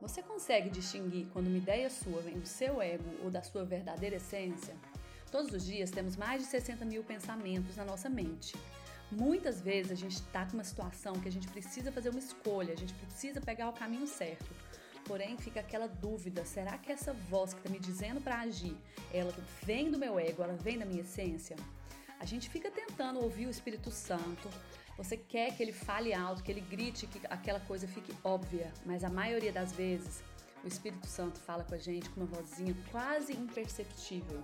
Você consegue distinguir quando uma ideia sua vem do seu ego ou da sua verdadeira essência? Todos os dias temos mais de 60 mil pensamentos na nossa mente. Muitas vezes a gente está com uma situação que a gente precisa fazer uma escolha, a gente precisa pegar o caminho certo. Porém, fica aquela dúvida: será que essa voz que está me dizendo para agir, ela vem do meu ego, ela vem da minha essência? A gente fica tentando ouvir o Espírito Santo. Você quer que ele fale alto, que ele grite, que aquela coisa fique óbvia, mas a maioria das vezes o Espírito Santo fala com a gente com uma vozinha quase imperceptível.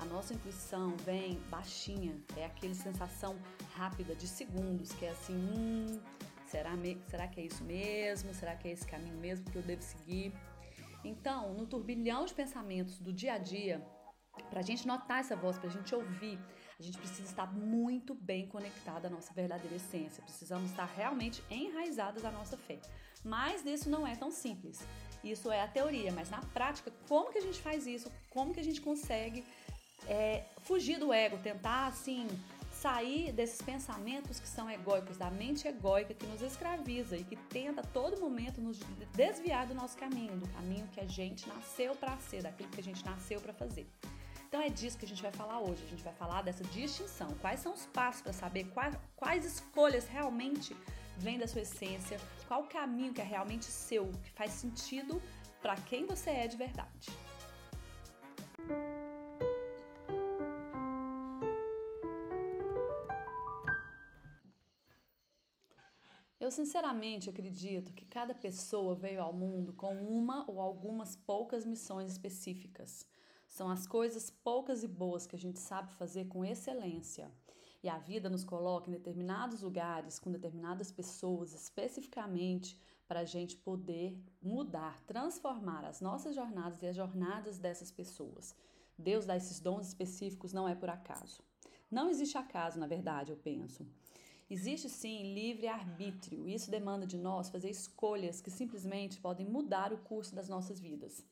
A nossa intuição vem baixinha, é aquela sensação rápida de segundos, que é assim, hum, será, será que é isso mesmo? Será que é esse caminho mesmo que eu devo seguir? Então, no turbilhão de pensamentos do dia a dia, para a gente notar essa voz, para a gente ouvir, a gente precisa estar muito bem conectada à nossa verdadeira essência. Precisamos estar realmente enraizadas à nossa fé. Mas isso não é tão simples. Isso é a teoria, mas na prática, como que a gente faz isso? Como que a gente consegue é, fugir do ego, tentar assim sair desses pensamentos que são egóicos, da mente egóica que nos escraviza e que tenta a todo momento nos desviar do nosso caminho, do caminho que a gente nasceu para ser, daquilo que a gente nasceu para fazer. Então é disso que a gente vai falar hoje. A gente vai falar dessa distinção. Quais são os passos para saber quais, quais escolhas realmente vêm da sua essência, qual caminho que é realmente seu, que faz sentido para quem você é de verdade. Eu sinceramente acredito que cada pessoa veio ao mundo com uma ou algumas poucas missões específicas. São as coisas poucas e boas que a gente sabe fazer com excelência. E a vida nos coloca em determinados lugares, com determinadas pessoas, especificamente para a gente poder mudar, transformar as nossas jornadas e as jornadas dessas pessoas. Deus dá esses dons específicos não é por acaso. Não existe acaso, na verdade, eu penso. Existe sim livre arbítrio. Isso demanda de nós fazer escolhas que simplesmente podem mudar o curso das nossas vidas.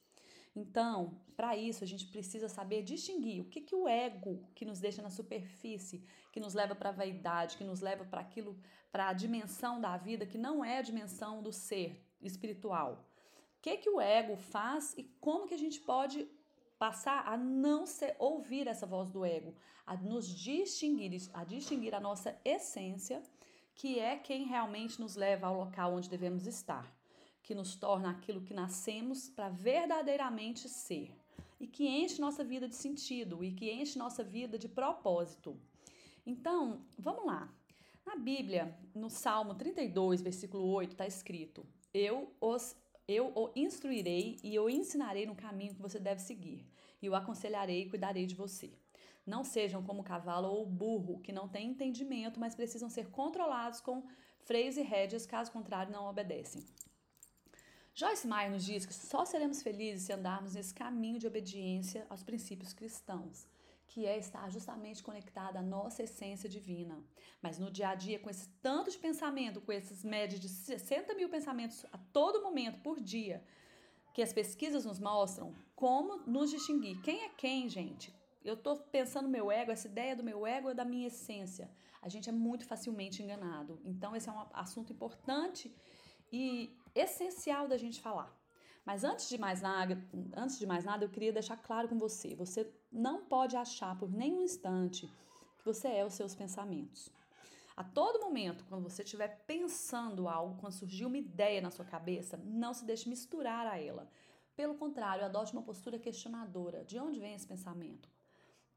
Então, para isso, a gente precisa saber distinguir o que, que o ego que nos deixa na superfície, que nos leva para a vaidade, que nos leva para aquilo, para a dimensão da vida que não é a dimensão do ser espiritual. O que, que o ego faz e como que a gente pode passar a não ser, ouvir essa voz do ego, a nos distinguir, a distinguir a nossa essência, que é quem realmente nos leva ao local onde devemos estar que nos torna aquilo que nascemos para verdadeiramente ser e que enche nossa vida de sentido e que enche nossa vida de propósito. Então, vamos lá. Na Bíblia, no Salmo 32, versículo 8, está escrito: Eu os eu o instruirei e o ensinarei no caminho que você deve seguir, e o aconselharei e cuidarei de você. Não sejam como cavalo ou burro, que não têm entendimento, mas precisam ser controlados com freios e rédeas, caso contrário, não obedecem. Joyce Meyer nos diz que só seremos felizes se andarmos nesse caminho de obediência aos princípios cristãos, que é estar justamente conectada à nossa essência divina. Mas no dia a dia, com esse tanto de pensamento, com esses médios de 60 mil pensamentos a todo momento por dia, que as pesquisas nos mostram, como nos distinguir? Quem é quem, gente? Eu estou pensando no meu ego, essa ideia do meu ego é da minha essência. A gente é muito facilmente enganado. Então, esse é um assunto importante e essencial da gente falar. Mas antes de mais nada, antes de mais nada, eu queria deixar claro com você, você não pode achar por nenhum instante que você é os seus pensamentos. A todo momento, quando você estiver pensando algo, quando surgir uma ideia na sua cabeça, não se deixe misturar a ela. Pelo contrário, adote uma postura questionadora. De onde vem esse pensamento?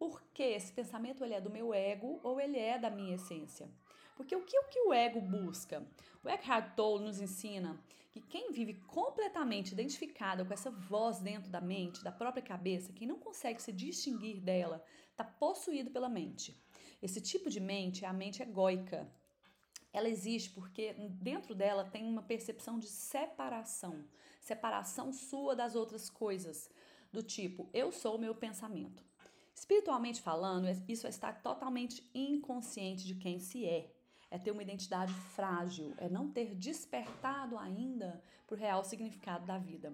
porque esse pensamento ele é do meu ego ou ele é da minha essência. Porque o que o, que o ego busca? O Eckhart Tolle nos ensina que quem vive completamente identificado com essa voz dentro da mente, da própria cabeça, quem não consegue se distinguir dela, está possuído pela mente. Esse tipo de mente é a mente egóica. Ela existe porque dentro dela tem uma percepção de separação, separação sua das outras coisas, do tipo, eu sou o meu pensamento. Espiritualmente falando, isso estar totalmente inconsciente de quem se é. É ter uma identidade frágil, é não ter despertado ainda para o real significado da vida.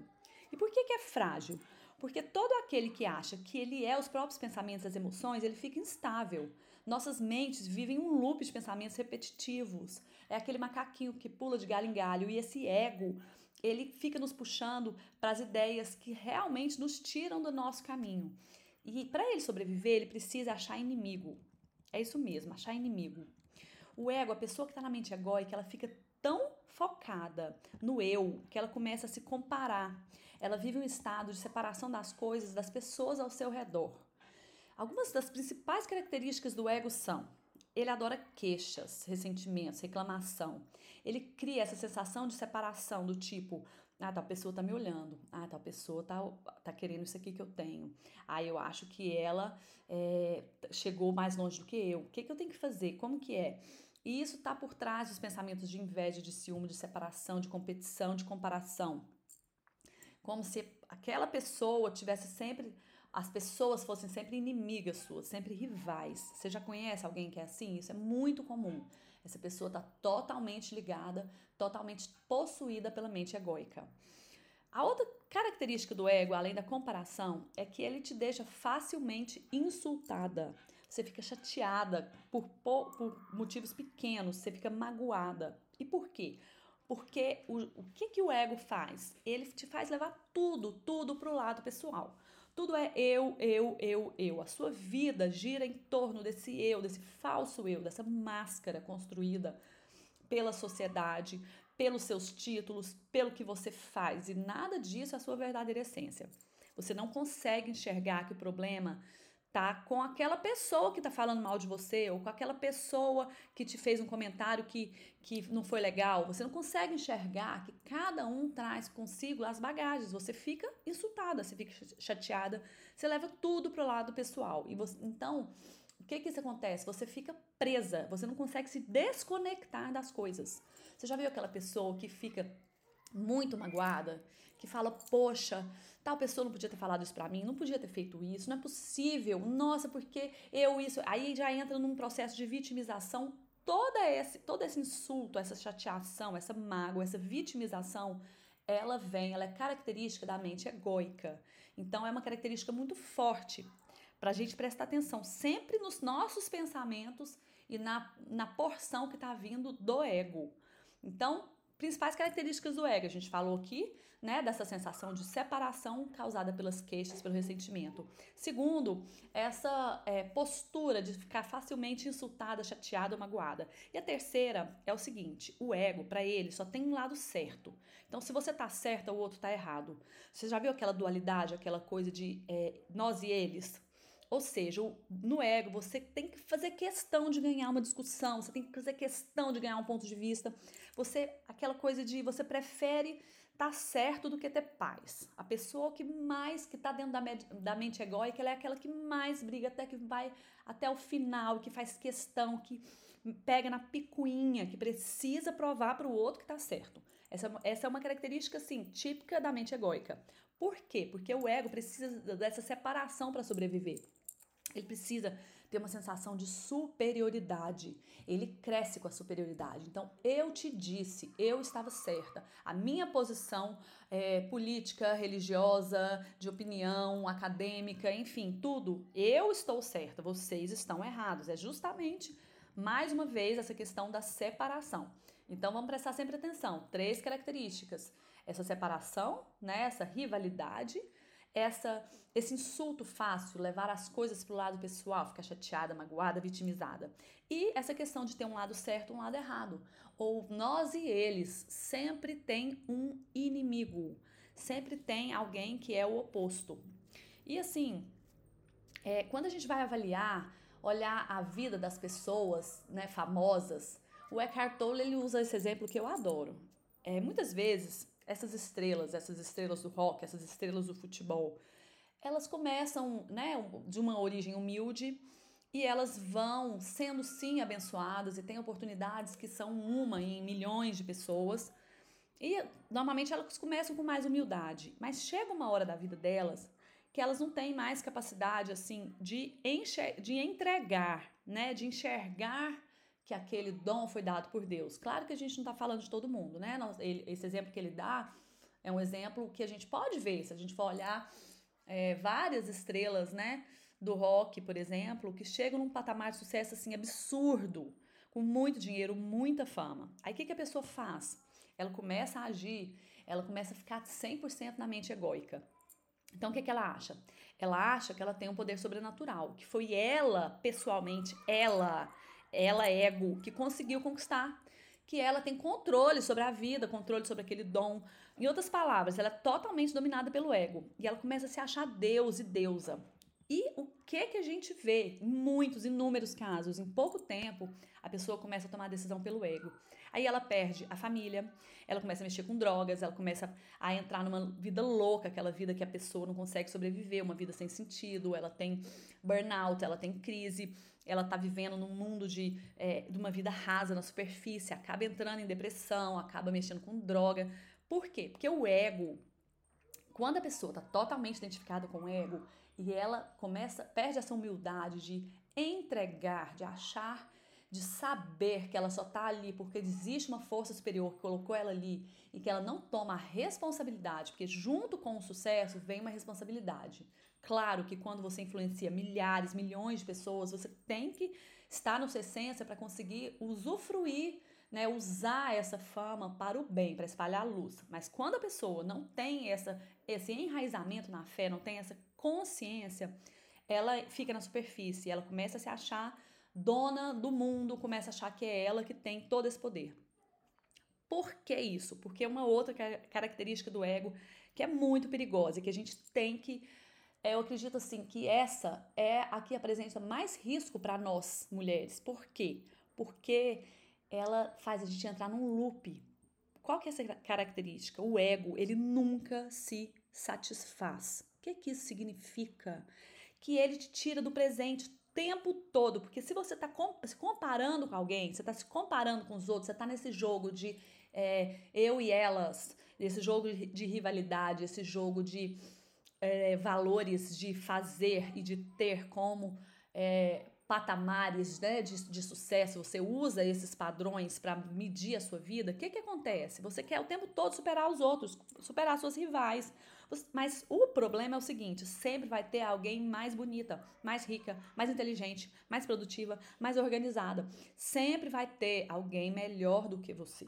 E por que, que é frágil? Porque todo aquele que acha que ele é os próprios pensamentos as emoções, ele fica instável. Nossas mentes vivem um loop de pensamentos repetitivos. É aquele macaquinho que pula de galho em galho. E esse ego, ele fica nos puxando para as ideias que realmente nos tiram do nosso caminho. E para ele sobreviver, ele precisa achar inimigo. É isso mesmo, achar inimigo. O ego, a pessoa que está na mente egóica, ela fica tão focada no eu que ela começa a se comparar. Ela vive um estado de separação das coisas, das pessoas ao seu redor. Algumas das principais características do ego são: ele adora queixas, ressentimentos, reclamação. Ele cria essa sensação de separação do tipo, ah, tal pessoa tá me olhando. Ah, tal pessoa tá, tá querendo isso aqui que eu tenho. Ah, eu acho que ela é, chegou mais longe do que eu. O que, que eu tenho que fazer? Como que é? E isso tá por trás dos pensamentos de inveja, de ciúme, de separação, de competição, de comparação. Como se aquela pessoa tivesse sempre as pessoas fossem sempre inimigas suas, sempre rivais. Você já conhece alguém que é assim? Isso é muito comum. Essa pessoa está totalmente ligada, totalmente possuída pela mente egóica. A outra característica do ego, além da comparação, é que ele te deixa facilmente insultada. Você fica chateada por, por motivos pequenos, você fica magoada. E por quê? Porque o, o que, que o ego faz? Ele te faz levar tudo, tudo para o lado pessoal. Tudo é eu, eu, eu, eu. A sua vida gira em torno desse eu, desse falso eu, dessa máscara construída pela sociedade, pelos seus títulos, pelo que você faz. E nada disso é a sua verdadeira essência. Você não consegue enxergar que o problema tá com aquela pessoa que tá falando mal de você ou com aquela pessoa que te fez um comentário que, que não foi legal. Você não consegue enxergar que cada um traz consigo as bagagens. Você fica insultada, você fica chateada, você leva tudo pro lado pessoal. E você, então, o que que isso acontece? Você fica presa, você não consegue se desconectar das coisas. Você já viu aquela pessoa que fica muito magoada, que fala: "Poxa, tal pessoa não podia ter falado isso para mim, não podia ter feito isso, não é possível, nossa, porque eu isso. Aí já entra num processo de vitimização. Toda esse, todo esse insulto, essa chateação, essa mágoa, essa vitimização, ela vem, ela é característica da mente egóica. Então é uma característica muito forte para a gente prestar atenção sempre nos nossos pensamentos e na, na porção que está vindo do ego. Então, principais características do ego. A gente falou aqui, né, dessa sensação de separação causada pelas queixas, pelo ressentimento. Segundo, essa é, postura de ficar facilmente insultada, chateada ou magoada. E a terceira é o seguinte: o ego, para ele, só tem um lado certo. Então, se você tá certa, o outro tá errado. Você já viu aquela dualidade, aquela coisa de é, nós e eles? Ou seja, no ego você tem que fazer questão de ganhar uma discussão, você tem que fazer questão de ganhar um ponto de vista. Você, aquela coisa de você prefere tá certo do que ter paz. A pessoa que mais que está dentro da, da mente egóica, ela é aquela que mais briga até que vai até o final, que faz questão, que pega na picuinha, que precisa provar para o outro que está certo. Essa, essa é uma característica assim típica da mente egóica. Por quê? Porque o ego precisa dessa separação para sobreviver. Ele precisa ter uma sensação de superioridade. Ele cresce com a superioridade. Então, eu te disse, eu estava certa. A minha posição é, política, religiosa, de opinião, acadêmica, enfim, tudo, eu estou certa, vocês estão errados. É justamente, mais uma vez, essa questão da separação. Então, vamos prestar sempre atenção. Três características: essa separação, né, essa rivalidade essa esse insulto fácil, levar as coisas para o lado pessoal, ficar chateada, magoada, vitimizada. E essa questão de ter um lado certo um lado errado. Ou nós e eles sempre tem um inimigo, sempre tem alguém que é o oposto. E assim, é, quando a gente vai avaliar, olhar a vida das pessoas né, famosas, o Eckhart Tolle ele usa esse exemplo que eu adoro. É, muitas vezes essas estrelas, essas estrelas do rock, essas estrelas do futebol, elas começam, né, de uma origem humilde e elas vão sendo sim abençoadas e têm oportunidades que são uma em milhões de pessoas. E normalmente elas começam com mais humildade, mas chega uma hora da vida delas que elas não têm mais capacidade assim de, de entregar, né, de enxergar que aquele dom foi dado por Deus. Claro que a gente não está falando de todo mundo, né? Esse exemplo que ele dá é um exemplo que a gente pode ver, se a gente for olhar é, várias estrelas, né? Do rock, por exemplo, que chegam num patamar de sucesso assim absurdo, com muito dinheiro, muita fama. Aí o que, que a pessoa faz? Ela começa a agir ela começa a ficar 100% na mente egóica. Então, o que, que ela acha? Ela acha que ela tem um poder sobrenatural, que foi ela, pessoalmente, ela, ela ego, que conseguiu conquistar. Que ela tem controle sobre a vida, controle sobre aquele dom. Em outras palavras, ela é totalmente dominada pelo ego. E ela começa a se achar Deus e deusa. E o que que a gente vê em muitos, inúmeros casos, em pouco tempo, a pessoa começa a tomar a decisão pelo ego. Aí ela perde a família, ela começa a mexer com drogas, ela começa a entrar numa vida louca, aquela vida que a pessoa não consegue sobreviver, uma vida sem sentido, ela tem burnout, ela tem crise, ela tá vivendo num mundo de, é, de uma vida rasa na superfície, acaba entrando em depressão, acaba mexendo com droga. Por quê? Porque o ego, quando a pessoa está totalmente identificada com o ego e ela começa, perde essa humildade de entregar, de achar de saber que ela só está ali porque existe uma força superior que colocou ela ali e que ela não toma a responsabilidade, porque junto com o sucesso vem uma responsabilidade. Claro que quando você influencia milhares, milhões de pessoas, você tem que estar na sua essência para conseguir usufruir, né, usar essa fama para o bem, para espalhar a luz. Mas quando a pessoa não tem essa, esse enraizamento na fé, não tem essa consciência, ela fica na superfície, ela começa a se achar dona do mundo, começa a achar que é ela que tem todo esse poder. Por que isso? Porque é uma outra característica do ego que é muito perigosa e que a gente tem que. É, eu acredito assim que essa é a que apresenta mais risco para nós mulheres. Por quê? Porque ela faz a gente entrar num loop. Qual que é essa característica? O ego, ele nunca se satisfaz. O que, que isso significa? Que ele te tira do presente tempo todo, porque se você está se comparando com alguém, você está se comparando com os outros, você está nesse jogo de é, eu e elas, esse jogo de rivalidade, esse jogo de é, valores de fazer e de ter como é, patamares né, de, de sucesso, você usa esses padrões para medir a sua vida, o que, que acontece? Você quer o tempo todo superar os outros, superar suas rivais. Mas o problema é o seguinte: sempre vai ter alguém mais bonita, mais rica, mais inteligente, mais produtiva, mais organizada. Sempre vai ter alguém melhor do que você.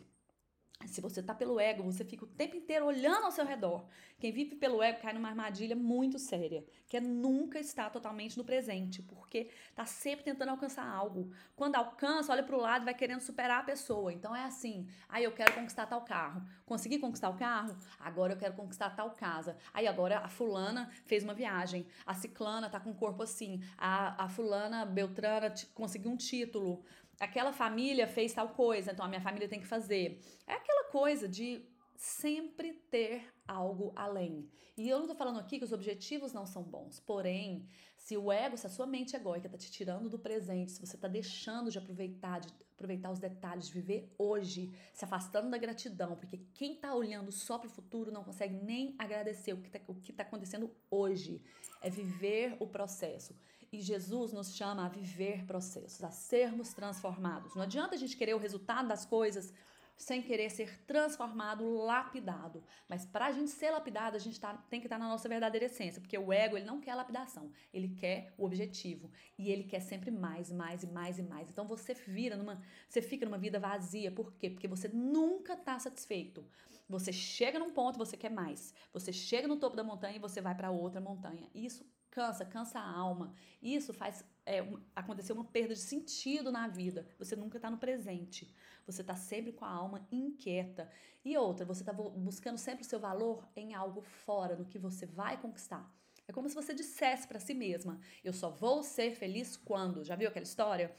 Se você tá pelo ego, você fica o tempo inteiro olhando ao seu redor. Quem vive pelo ego cai numa armadilha muito séria, que é nunca estar totalmente no presente, porque tá sempre tentando alcançar algo. Quando alcança, olha para o lado e vai querendo superar a pessoa. Então é assim: aí ah, eu quero conquistar tal carro. Consegui conquistar o carro? Agora eu quero conquistar tal casa. Aí agora a fulana fez uma viagem, a ciclana tá com o corpo assim, a, a fulana Beltrana conseguiu um título aquela família fez tal coisa, então a minha família tem que fazer. É aquela coisa de sempre ter algo além. E eu não tô falando aqui que os objetivos não são bons, porém, se o ego, se a sua mente egóica tá te tirando do presente, se você tá deixando de aproveitar, de aproveitar os detalhes, de viver hoje, se afastando da gratidão, porque quem tá olhando só pro futuro não consegue nem agradecer o que tá, o que tá acontecendo hoje. É viver o processo. E Jesus nos chama a viver processos, a sermos transformados. Não adianta a gente querer o resultado das coisas sem querer ser transformado, lapidado. Mas para a gente ser lapidado, a gente tá, tem que estar tá na nossa verdadeira essência, porque o ego ele não quer lapidação, ele quer o objetivo e ele quer sempre mais, mais e mais e mais. Então você vira numa, você fica numa vida vazia. Por quê? Porque você nunca está satisfeito. Você chega num ponto, você quer mais. Você chega no topo da montanha e você vai para outra montanha. Isso cansa, cansa a alma. Isso faz é, acontecer uma perda de sentido na vida. Você nunca está no presente. Você está sempre com a alma inquieta. E outra, você está buscando sempre o seu valor em algo fora, no que você vai conquistar. É como se você dissesse para si mesma: Eu só vou ser feliz quando. Já viu aquela história?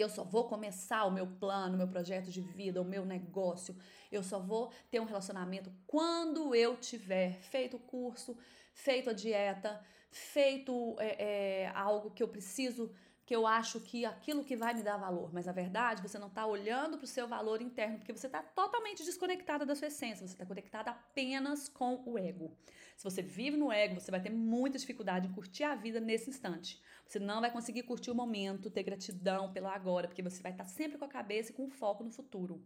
Eu só vou começar o meu plano, o meu projeto de vida, o meu negócio. Eu só vou ter um relacionamento quando eu tiver feito o curso, feito a dieta, feito é, é, algo que eu preciso, que eu acho que aquilo que vai me dar valor. Mas na verdade, você não está olhando para o seu valor interno, porque você está totalmente desconectada da sua essência, você está conectada apenas com o ego. Se você vive no ego, você vai ter muita dificuldade em curtir a vida nesse instante. Você não vai conseguir curtir o momento, ter gratidão pelo agora, porque você vai estar tá sempre com a cabeça e com foco no futuro.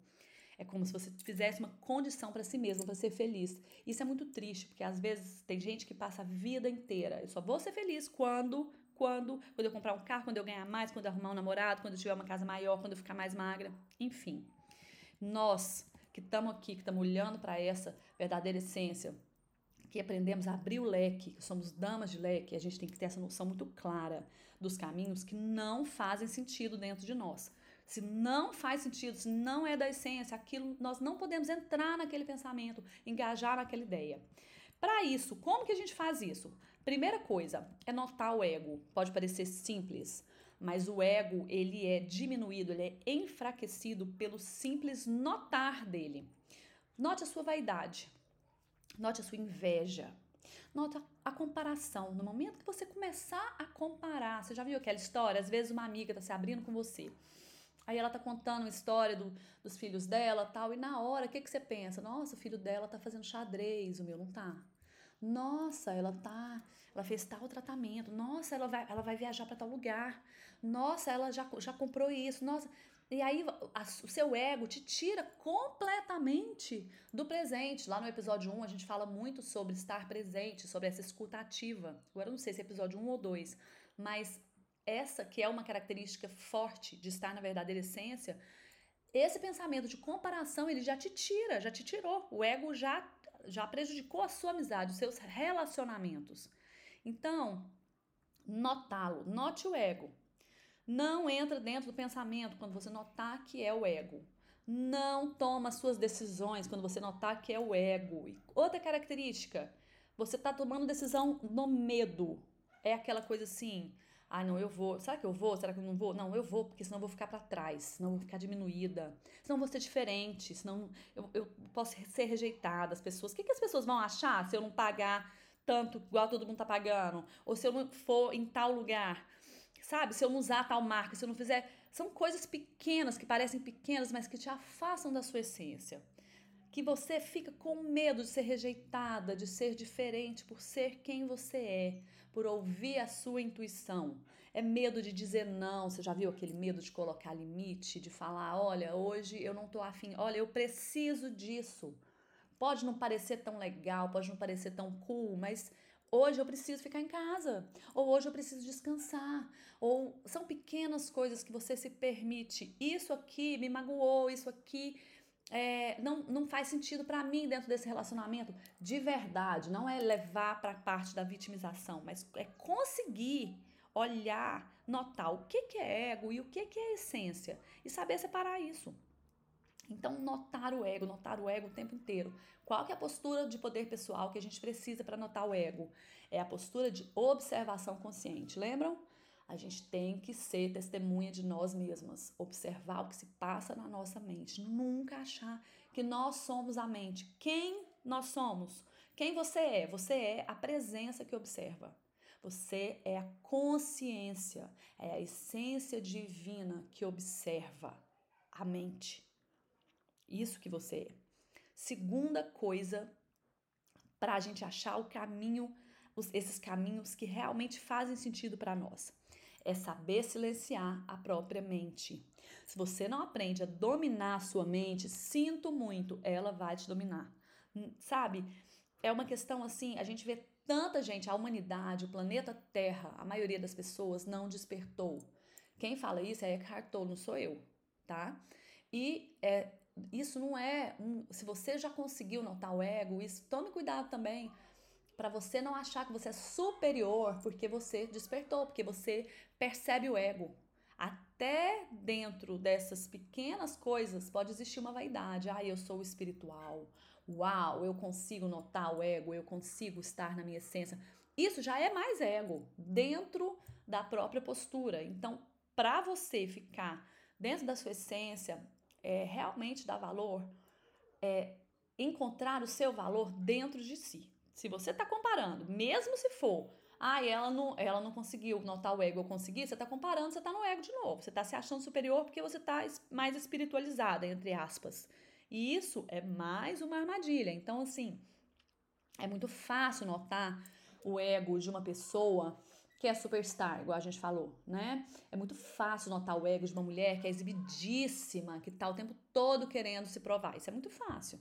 É como se você fizesse uma condição para si mesmo, para ser feliz. Isso é muito triste, porque às vezes tem gente que passa a vida inteira. Eu só vou ser feliz quando, quando, quando eu comprar um carro, quando eu ganhar mais, quando eu arrumar um namorado, quando eu tiver uma casa maior, quando eu ficar mais magra. Enfim, nós que estamos aqui, que estamos olhando para essa verdadeira essência, que aprendemos a abrir o leque, que somos damas de leque, a gente tem que ter essa noção muito clara dos caminhos que não fazem sentido dentro de nós. Se não faz sentido, se não é da essência, aquilo nós não podemos entrar naquele pensamento, engajar naquela ideia. Para isso, como que a gente faz isso? Primeira coisa é notar o ego. Pode parecer simples, mas o ego ele é diminuído, ele é enfraquecido pelo simples notar dele. Note a sua vaidade. Note a sua inveja. Note a comparação. No momento que você começar a comparar, você já viu aquela história? Às vezes uma amiga está se abrindo com você. Aí ela tá contando uma história do, dos filhos dela tal, e na hora, o que, que você pensa? Nossa, o filho dela tá fazendo xadrez, o meu não tá. Nossa, ela tá, ela fez tal tratamento. Nossa, ela vai, ela vai viajar para tal lugar. Nossa, ela já, já comprou isso. Nossa, e aí a, o seu ego te tira completamente do presente. Lá no episódio 1 a gente fala muito sobre estar presente, sobre essa escuta ativa. Agora eu não sei se é episódio 1 ou 2, mas essa que é uma característica forte de estar na verdadeira essência, esse pensamento de comparação ele já te tira, já te tirou. O ego já já prejudicou a sua amizade, os seus relacionamentos. Então, notá-lo, note o ego. Não entra dentro do pensamento quando você notar que é o ego. Não toma suas decisões quando você notar que é o ego. E outra característica, você está tomando decisão no medo. É aquela coisa assim, ah, não, eu vou. Será que eu vou? Será que eu não vou? Não, eu vou, porque senão eu vou ficar para trás, senão eu vou ficar diminuída, senão eu vou ser diferente, senão eu, eu posso ser rejeitada. As pessoas. O que, que as pessoas vão achar se eu não pagar tanto igual todo mundo tá pagando? Ou se eu não for em tal lugar? Sabe? Se eu não usar tal marca, se eu não fizer. São coisas pequenas, que parecem pequenas, mas que te afastam da sua essência. Que você fica com medo de ser rejeitada, de ser diferente por ser quem você é, por ouvir a sua intuição. É medo de dizer não. Você já viu aquele medo de colocar limite, de falar: olha, hoje eu não tô afim, olha, eu preciso disso. Pode não parecer tão legal, pode não parecer tão cool, mas Hoje eu preciso ficar em casa, ou hoje eu preciso descansar, ou são pequenas coisas que você se permite. Isso aqui me magoou, isso aqui é, não, não faz sentido para mim dentro desse relacionamento. De verdade, não é levar para a parte da vitimização, mas é conseguir olhar, notar o que, que é ego e o que, que é essência e saber separar isso. Então, notar o ego, notar o ego o tempo inteiro. Qual que é a postura de poder pessoal que a gente precisa para notar o ego? É a postura de observação consciente. Lembram? A gente tem que ser testemunha de nós mesmas, observar o que se passa na nossa mente, nunca achar que nós somos a mente. Quem nós somos? Quem você é? Você é a presença que observa. Você é a consciência, é a essência divina que observa a mente. Isso que você é. Segunda coisa, para a gente achar o caminho, esses caminhos que realmente fazem sentido para nós, é saber silenciar a própria mente. Se você não aprende a dominar a sua mente, sinto muito, ela vai te dominar. Hum, sabe? É uma questão assim, a gente vê tanta gente, a humanidade, o planeta Terra, a maioria das pessoas não despertou. Quem fala isso é Eckhart Tolle, não sou eu, tá? E é, isso não é um, se você já conseguiu notar o ego, isso tome cuidado também para você não achar que você é superior porque você despertou, porque você percebe o ego. Até dentro dessas pequenas coisas pode existir uma vaidade. Ah, eu sou espiritual. Uau, eu consigo notar o ego, eu consigo estar na minha essência. Isso já é mais ego dentro da própria postura. Então, para você ficar dentro da sua essência, é, realmente dar valor, é encontrar o seu valor dentro de si. Se você está comparando, mesmo se for, ah, ela não, ela não conseguiu notar o ego, eu consegui, você está comparando, você está no ego de novo. Você está se achando superior porque você está mais espiritualizada, entre aspas. E isso é mais uma armadilha. Então, assim, é muito fácil notar o ego de uma pessoa que é superstar, igual a gente falou, né? É muito fácil notar o ego de uma mulher que é exibidíssima, que tá o tempo todo querendo se provar. Isso é muito fácil.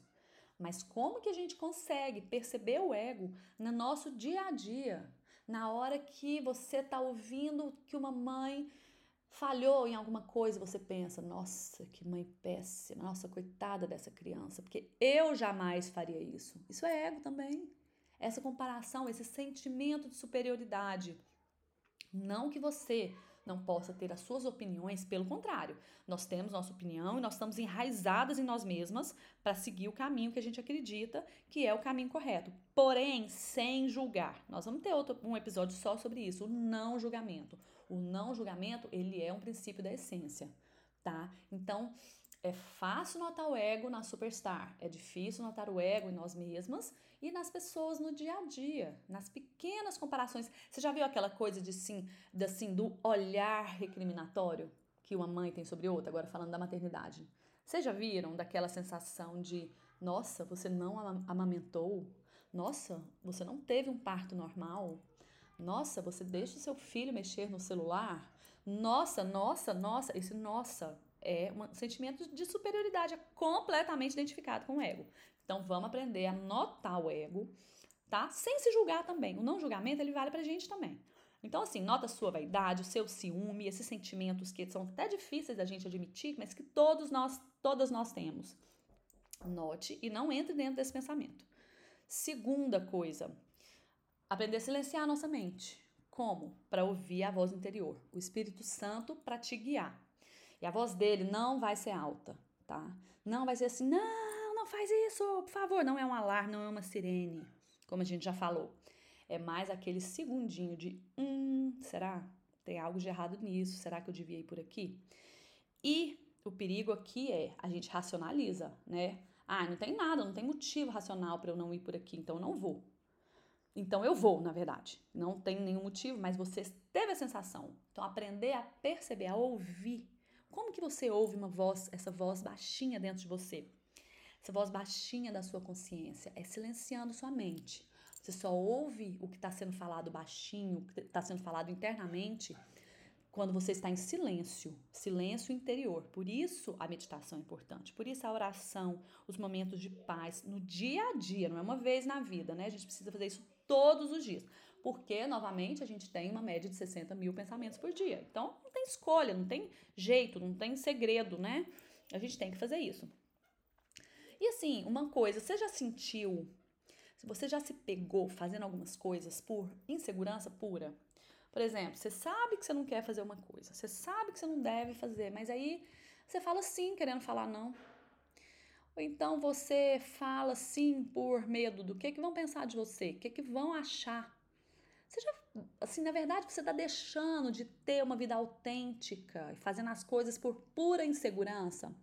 Mas como que a gente consegue perceber o ego no nosso dia a dia? Na hora que você tá ouvindo que uma mãe falhou em alguma coisa, você pensa: nossa, que mãe péssima, nossa, coitada dessa criança, porque eu jamais faria isso. Isso é ego também. Essa comparação, esse sentimento de superioridade. Não que você não possa ter as suas opiniões, pelo contrário, nós temos nossa opinião e nós estamos enraizadas em nós mesmas para seguir o caminho que a gente acredita que é o caminho correto. Porém, sem julgar. Nós vamos ter outro, um episódio só sobre isso, o não julgamento. O não julgamento, ele é um princípio da essência, tá? Então, é fácil notar o ego na superstar, é difícil notar o ego em nós mesmas e nas pessoas no dia a dia, nas pequenas comparações. Você já viu aquela coisa de sim, de, assim, do olhar recriminatório que uma mãe tem sobre outra, agora falando da maternidade? Vocês já viram daquela sensação de, nossa, você não amamentou? Nossa, você não teve um parto normal? Nossa, você deixa o seu filho mexer no celular? Nossa, nossa, nossa, esse nossa é um sentimento de superioridade, é completamente identificado com o ego. Então vamos aprender a notar o ego, tá? Sem se julgar também. O não julgamento ele vale pra gente também. Então, assim, nota a sua vaidade, o seu ciúme, esses sentimentos que são até difíceis da gente admitir, mas que todos nós, todas nós temos. Note e não entre dentro desse pensamento. Segunda coisa, aprender a silenciar a nossa mente. Como? Para ouvir a voz interior, o Espírito Santo para te guiar. E a voz dele não vai ser alta, tá? Não vai ser assim, não, não faz isso, por favor. Não é um alarme, não é uma sirene, como a gente já falou. É mais aquele segundinho de, hum, será? Tem algo de errado nisso, será que eu devia ir por aqui? E o perigo aqui é a gente racionaliza, né? Ah, não tem nada, não tem motivo racional para eu não ir por aqui, então eu não vou. Então eu vou, na verdade. Não tem nenhum motivo, mas você teve a sensação. Então aprender a perceber, a ouvir como que você ouve uma voz, essa voz baixinha dentro de você? Essa voz baixinha da sua consciência é silenciando sua mente. Você só ouve o que está sendo falado baixinho, o que está sendo falado internamente, quando você está em silêncio, silêncio interior. Por isso a meditação é importante, por isso a oração, os momentos de paz no dia a dia, não é uma vez na vida, né? A gente precisa fazer isso todos os dias porque, novamente, a gente tem uma média de 60 mil pensamentos por dia. Então, não tem escolha, não tem jeito, não tem segredo, né? A gente tem que fazer isso. E assim, uma coisa, você já sentiu, se você já se pegou fazendo algumas coisas por insegurança pura? Por exemplo, você sabe que você não quer fazer uma coisa, você sabe que você não deve fazer, mas aí você fala sim querendo falar não. Ou então você fala sim por medo do que, que vão pensar de você, o que, que vão achar. Você já, assim, na verdade, você está deixando de ter uma vida autêntica e fazendo as coisas por pura insegurança.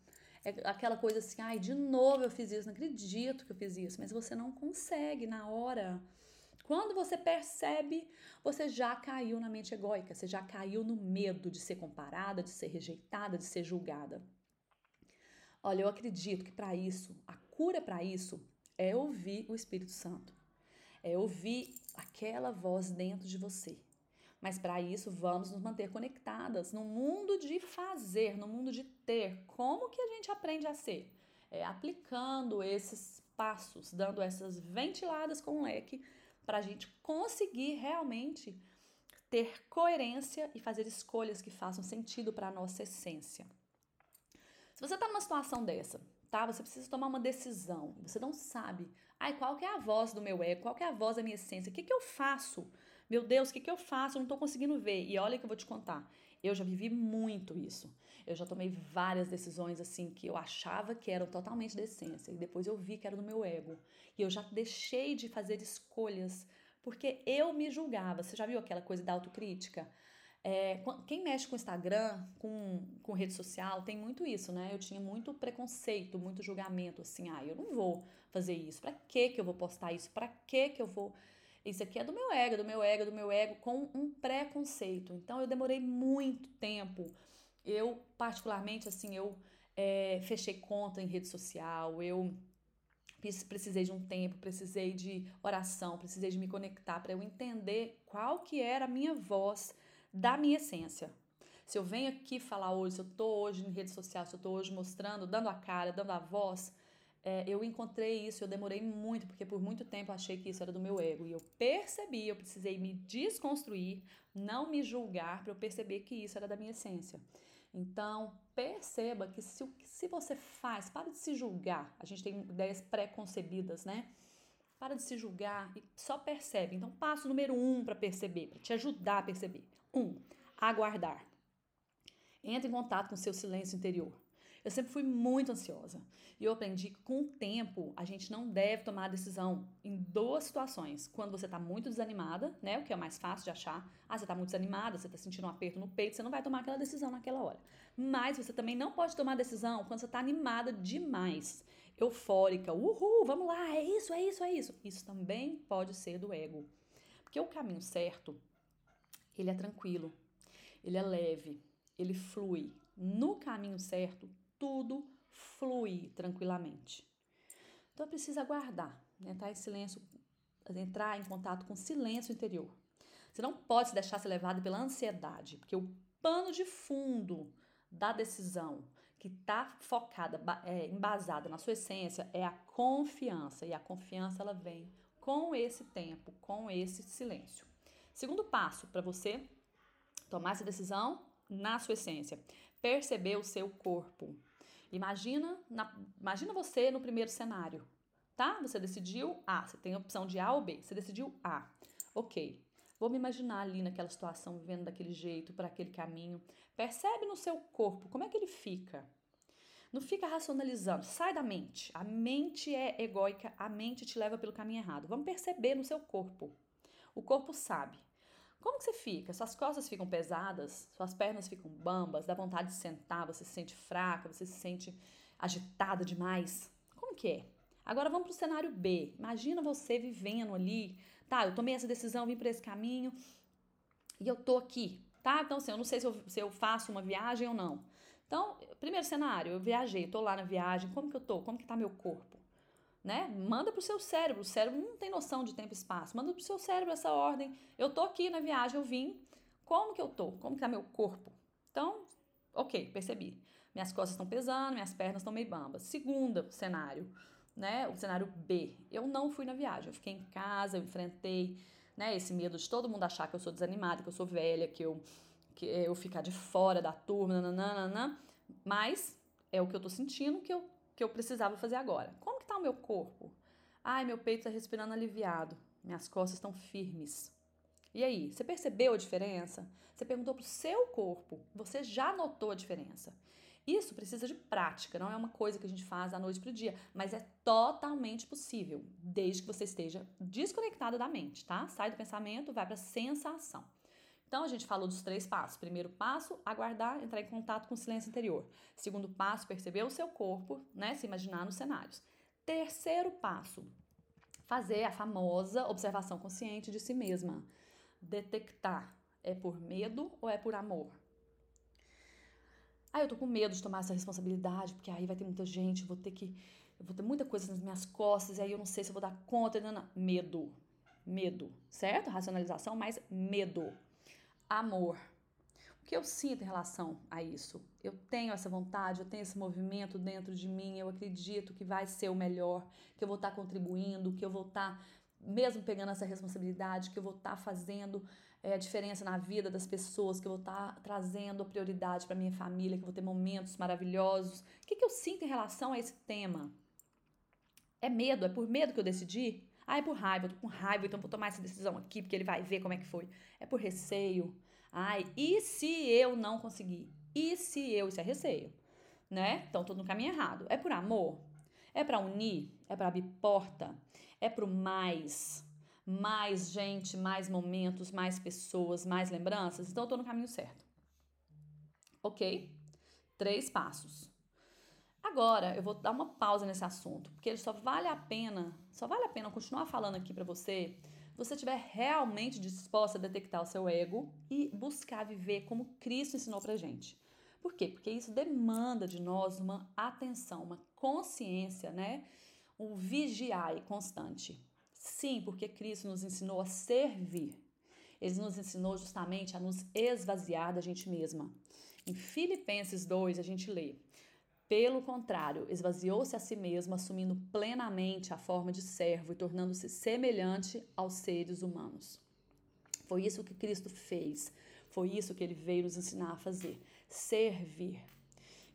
É aquela coisa assim, ai, de novo eu fiz isso, não acredito que eu fiz isso, mas você não consegue na hora. Quando você percebe, você já caiu na mente egóica, você já caiu no medo de ser comparada, de ser rejeitada, de ser julgada. Olha, eu acredito que para isso, a cura para isso é ouvir o Espírito Santo é ouvir aquela voz dentro de você. Mas para isso, vamos nos manter conectadas no mundo de fazer, no mundo de ter. Como que a gente aprende a ser? É aplicando esses passos, dando essas ventiladas com o leque para a gente conseguir realmente ter coerência e fazer escolhas que façam sentido para a nossa essência. Se você está numa situação dessa, tá? Você precisa tomar uma decisão. Você não sabe. Ai, qual que é a voz do meu ego? Qual que é a voz da minha essência? O que, que eu faço? Meu Deus, o que, que eu faço? Eu não estou conseguindo ver. E olha que eu vou te contar. Eu já vivi muito isso. Eu já tomei várias decisões assim que eu achava que eram totalmente da essência. E depois eu vi que era do meu ego. E eu já deixei de fazer escolhas porque eu me julgava. Você já viu aquela coisa da autocrítica? É, quem mexe com Instagram, com, com rede social, tem muito isso, né? Eu tinha muito preconceito, muito julgamento, assim, ah, eu não vou fazer isso. Pra que que eu vou postar isso? Pra que que eu vou... Isso aqui é do meu ego, do meu ego, do meu ego, com um preconceito. Então, eu demorei muito tempo. Eu, particularmente, assim, eu é, fechei conta em rede social, eu precisei de um tempo, precisei de oração, precisei de me conectar para eu entender qual que era a minha voz, da minha essência. Se eu venho aqui falar hoje, se eu estou hoje em rede social, se eu estou hoje mostrando, dando a cara, dando a voz, é, eu encontrei isso, eu demorei muito, porque por muito tempo eu achei que isso era do meu ego. E eu percebi, eu precisei me desconstruir, não me julgar, para eu perceber que isso era da minha essência. Então, perceba que se, se você faz, para de se julgar. A gente tem ideias pré-concebidas, né? Para de se julgar e só percebe. Então, passo número um para perceber, para te ajudar a perceber. Um, aguardar. Entre em contato com o seu silêncio interior. Eu sempre fui muito ansiosa. E eu aprendi que com o tempo a gente não deve tomar a decisão em duas situações. Quando você está muito desanimada, né? O que é mais fácil de achar. Ah, você está muito desanimada, você está sentindo um aperto no peito, você não vai tomar aquela decisão naquela hora. Mas você também não pode tomar decisão quando você está animada demais. Eufórica, uhul, vamos lá, é isso, é isso, é isso. Isso também pode ser do ego. Porque o caminho certo, ele é tranquilo, ele é leve, ele flui. No caminho certo, tudo flui tranquilamente. Então precisa aguardar, né? Estar tá em silêncio, entrar em contato com o silêncio interior. Você não pode se deixar ser levado pela ansiedade, porque o pano de fundo da decisão que está focada, é, embasada na sua essência é a confiança. E a confiança ela vem com esse tempo, com esse silêncio. Segundo passo para você tomar essa decisão na sua essência, perceber o seu corpo. Imagina, na, imagina você no primeiro cenário, tá? Você decidiu A, você tem a opção de A ou B. Você decidiu A. Ok. Vou me imaginar ali naquela situação, vivendo daquele jeito, para aquele caminho. Percebe no seu corpo como é que ele fica. Não fica racionalizando, sai da mente. A mente é egóica, a mente te leva pelo caminho errado. Vamos perceber no seu corpo. O corpo sabe. Como que você fica? Suas costas ficam pesadas, suas pernas ficam bambas, dá vontade de sentar, você se sente fraca, você se sente agitada demais. Como que é? Agora vamos para o cenário B. Imagina você vivendo ali, tá? Eu tomei essa decisão, vim para esse caminho e eu tô aqui, tá? Então, assim, eu não sei se eu, se eu faço uma viagem ou não. Então, primeiro cenário, eu viajei, tô lá na viagem, como que eu tô? Como que tá meu corpo? Né? Manda pro seu cérebro. O cérebro não tem noção de tempo e espaço. Manda pro seu cérebro essa ordem. Eu tô aqui na viagem, eu vim. Como que eu tô? Como que tá meu corpo? Então, ok, percebi. Minhas costas estão pesando, minhas pernas estão meio bambas. Segundo cenário, né? O cenário B. Eu não fui na viagem. Eu fiquei em casa, eu enfrentei, né? Esse medo de todo mundo achar que eu sou desanimada, que eu sou velha, que eu que eu ficar de fora da turma, nananana. Mas é o que eu tô sentindo que eu que eu precisava fazer agora. Como o meu corpo? Ai, meu peito está respirando aliviado. Minhas costas estão firmes. E aí, você percebeu a diferença? Você perguntou para o seu corpo, você já notou a diferença. Isso precisa de prática, não é uma coisa que a gente faz da noite para o dia, mas é totalmente possível, desde que você esteja desconectado da mente, tá? Sai do pensamento, vai para a sensação. Então, a gente falou dos três passos. Primeiro passo, aguardar, entrar em contato com o silêncio interior. Segundo passo, perceber o seu corpo, né? Se imaginar nos cenários. Terceiro passo, fazer a famosa observação consciente de si mesma. Detectar é por medo ou é por amor? Ah, eu tô com medo de tomar essa responsabilidade, porque aí vai ter muita gente, vou ter que. Vou ter muita coisa nas minhas costas, e aí eu não sei se eu vou dar conta. Não, não. Medo. Medo, certo? Racionalização, mas medo amor. Que eu sinto em relação a isso? Eu tenho essa vontade, eu tenho esse movimento dentro de mim, eu acredito que vai ser o melhor, que eu vou estar contribuindo, que eu vou estar, mesmo pegando essa responsabilidade, que eu vou estar fazendo é, diferença na vida das pessoas, que eu vou estar trazendo a prioridade para minha família, que eu vou ter momentos maravilhosos. O que, que eu sinto em relação a esse tema? É medo? É por medo que eu decidi? Ah, é por raiva, eu tô com raiva, então vou tomar essa decisão aqui, porque ele vai ver como é que foi. É por receio. Ai, e se eu não conseguir? E se eu? Isso é receio, né? Então tô no caminho errado. É por amor? É para unir? É para abrir porta? É pro mais? Mais gente, mais momentos, mais pessoas, mais lembranças? Então eu tô no caminho certo. Ok? Três passos. Agora, eu vou dar uma pausa nesse assunto, porque só vale a pena, só vale a pena continuar falando aqui para você, você estiver realmente disposta a detectar o seu ego e buscar viver como Cristo ensinou pra gente. Por quê? Porque isso demanda de nós uma atenção, uma consciência, né? Um vigiar constante. Sim, porque Cristo nos ensinou a servir. Ele nos ensinou justamente a nos esvaziar da gente mesma. Em Filipenses 2, a gente lê: Pelo contrário, esvaziou-se a si mesmo, assumindo plenamente a forma de servo e tornando-se semelhante aos seres humanos. Foi isso que Cristo fez. Foi isso que ele veio nos ensinar a fazer: servir.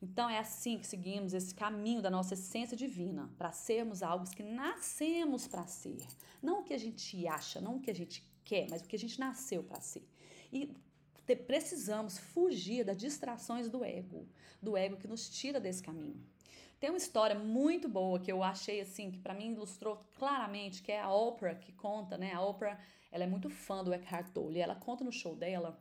Então é assim que seguimos esse caminho da nossa essência divina, para sermos algo que nascemos para ser. Não o que a gente acha, não o que a gente quer, mas o que a gente nasceu para ser. E precisamos fugir das distrações do ego, do ego que nos tira desse caminho. Tem uma história muito boa que eu achei assim, que para mim ilustrou claramente, que é a Oprah que conta, né? A Oprah, ela é muito fã do Eckhart Tolle, ela conta no show dela,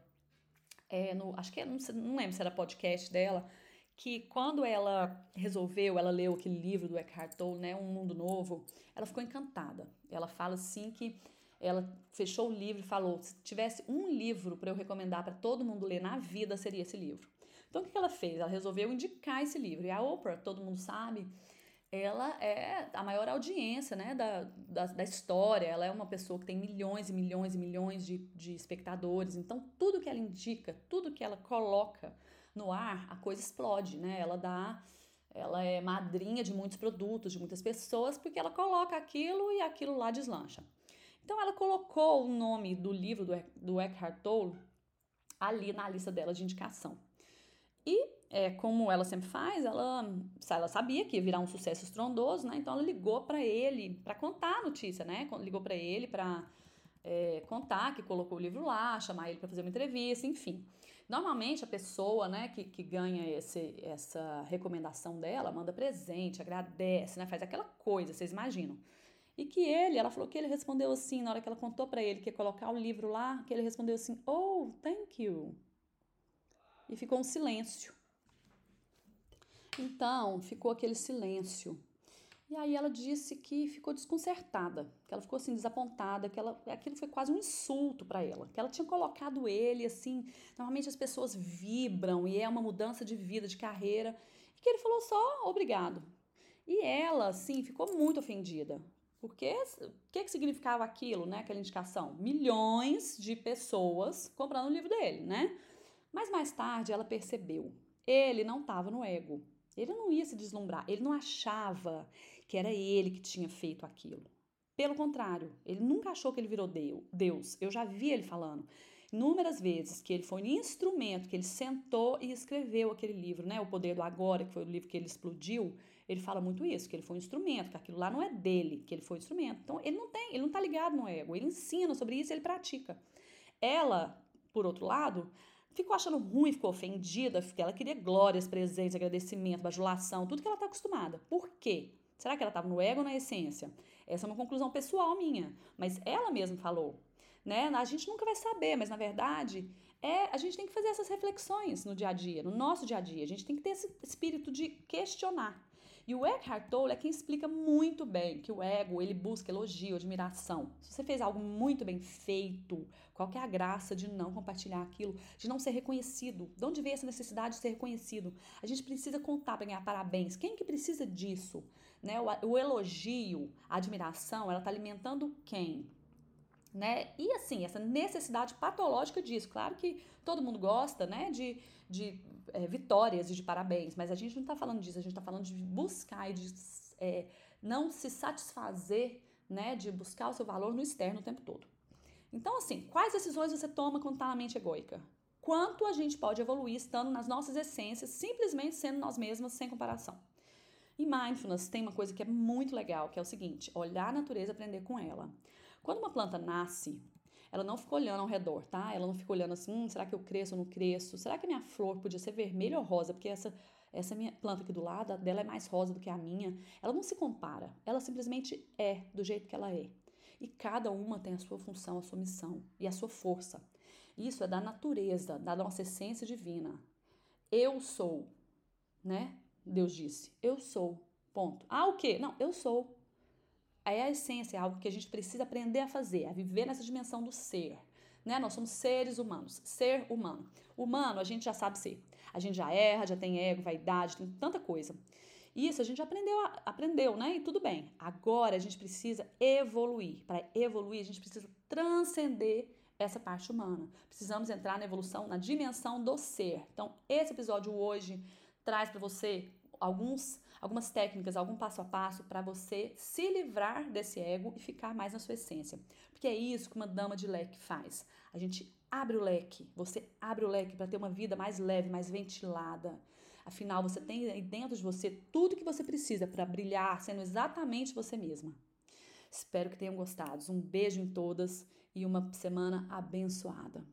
é, no, acho que é, não, não lembro se era podcast dela, que quando ela resolveu, ela leu aquele livro do Eckhart Tolle, né, Um Mundo Novo, ela ficou encantada. Ela fala assim que ela fechou o livro e falou: se tivesse um livro para eu recomendar para todo mundo ler na vida, seria esse livro. Então, o que ela fez? Ela resolveu indicar esse livro. E a Oprah, todo mundo sabe, ela é a maior audiência né, da, da, da, história. Ela é uma pessoa que tem milhões e milhões e milhões de, de espectadores. Então, tudo que ela indica, tudo que ela coloca no ar, a coisa explode, né? Ela dá. Ela é madrinha de muitos produtos, de muitas pessoas, porque ela coloca aquilo e aquilo lá deslancha. Então ela colocou o nome do livro do, do Eckhart Tolle ali na lista dela de indicação. E é, como ela sempre faz, ela, ela sabia que ia virar um sucesso estrondoso, né? Então ela ligou para ele para contar a notícia, né? Ligou para ele para é, contar que colocou o livro lá, chamar ele para fazer uma entrevista, enfim. Normalmente a pessoa, né, que, que ganha esse, essa recomendação dela, manda presente, agradece, né, faz aquela coisa, vocês imaginam. E que ele, ela falou que ele respondeu assim, na hora que ela contou para ele que ia colocar o livro lá, que ele respondeu assim: "Oh, thank you". E ficou um silêncio. Então, ficou aquele silêncio. E aí ela disse que ficou desconcertada, que ela ficou assim desapontada, que ela, aquilo foi quase um insulto para ela, que ela tinha colocado ele assim, normalmente as pessoas vibram e é uma mudança de vida, de carreira, e que ele falou só obrigado. E ela, assim, ficou muito ofendida, porque o que, que significava aquilo, né? Aquela indicação? Milhões de pessoas comprando o livro dele, né? Mas mais tarde ela percebeu. Ele não estava no ego. Ele não ia se deslumbrar. Ele não achava que era ele que tinha feito aquilo. Pelo contrário, ele nunca achou que ele virou Deus. Eu já vi ele falando inúmeras vezes que ele foi um instrumento, que ele sentou e escreveu aquele livro, né? O Poder do Agora, que foi o livro que ele explodiu ele fala muito isso, que ele foi um instrumento, que aquilo lá não é dele, que ele foi um instrumento. Então, ele não tem, ele não está ligado no ego, ele ensina sobre isso, ele pratica. Ela, por outro lado, ficou achando ruim, ficou ofendida, porque ela queria glórias, presentes, agradecimento, bajulação, tudo que ela está acostumada. Por quê? Será que ela estava no ego ou na essência? Essa é uma conclusão pessoal minha, mas ela mesma falou. Né? A gente nunca vai saber, mas na verdade é a gente tem que fazer essas reflexões no dia a dia, no nosso dia a dia. A gente tem que ter esse espírito de questionar. E o Eckhart Tolle é quem explica muito bem que o ego, ele busca elogio, admiração. Se você fez algo muito bem feito, qual é a graça de não compartilhar aquilo, de não ser reconhecido? De onde vem essa necessidade de ser reconhecido? A gente precisa contar para ganhar parabéns. Quem que precisa disso? Né? O, o elogio, a admiração, ela está alimentando quem? Né? E assim, essa necessidade patológica disso. Claro que todo mundo gosta, né, de, de é, vitórias e de parabéns, mas a gente não está falando disso, a gente está falando de buscar e de é, não se satisfazer, né, de buscar o seu valor no externo o tempo todo. Então, assim, quais decisões você toma quando está na mente egoica? Quanto a gente pode evoluir estando nas nossas essências, simplesmente sendo nós mesmas, sem comparação. E mindfulness tem uma coisa que é muito legal, que é o seguinte: olhar a natureza aprender com ela. Quando uma planta nasce, ela não fica olhando ao redor, tá? Ela não fica olhando assim, hum, será que eu cresço ou não cresço? Será que a minha flor podia ser vermelha ou rosa? Porque essa essa minha planta aqui do lado, dela é mais rosa do que a minha. Ela não se compara, ela simplesmente é do jeito que ela é. E cada uma tem a sua função, a sua missão e a sua força. Isso é da natureza, da nossa essência divina. Eu sou, né? Deus disse, eu sou. Ponto. Ah, o quê? Não, eu sou é a essência, é algo que a gente precisa aprender a fazer, a viver nessa dimensão do ser. Né? Nós somos seres humanos, ser humano. Humano, a gente já sabe ser. A gente já erra, já tem ego, vaidade, tem tanta coisa. Isso a gente aprendeu, aprendeu, né? E tudo bem. Agora a gente precisa evoluir. Para evoluir, a gente precisa transcender essa parte humana. Precisamos entrar na evolução, na dimensão do ser. Então, esse episódio hoje traz para você alguns, algumas técnicas, algum passo a passo para você se livrar desse ego e ficar mais na sua essência. Porque é isso que uma dama de leque faz. A gente abre o leque, você abre o leque para ter uma vida mais leve, mais ventilada. Afinal, você tem dentro de você tudo que você precisa para brilhar, sendo exatamente você mesma. Espero que tenham gostado. Um beijo em todas e uma semana abençoada.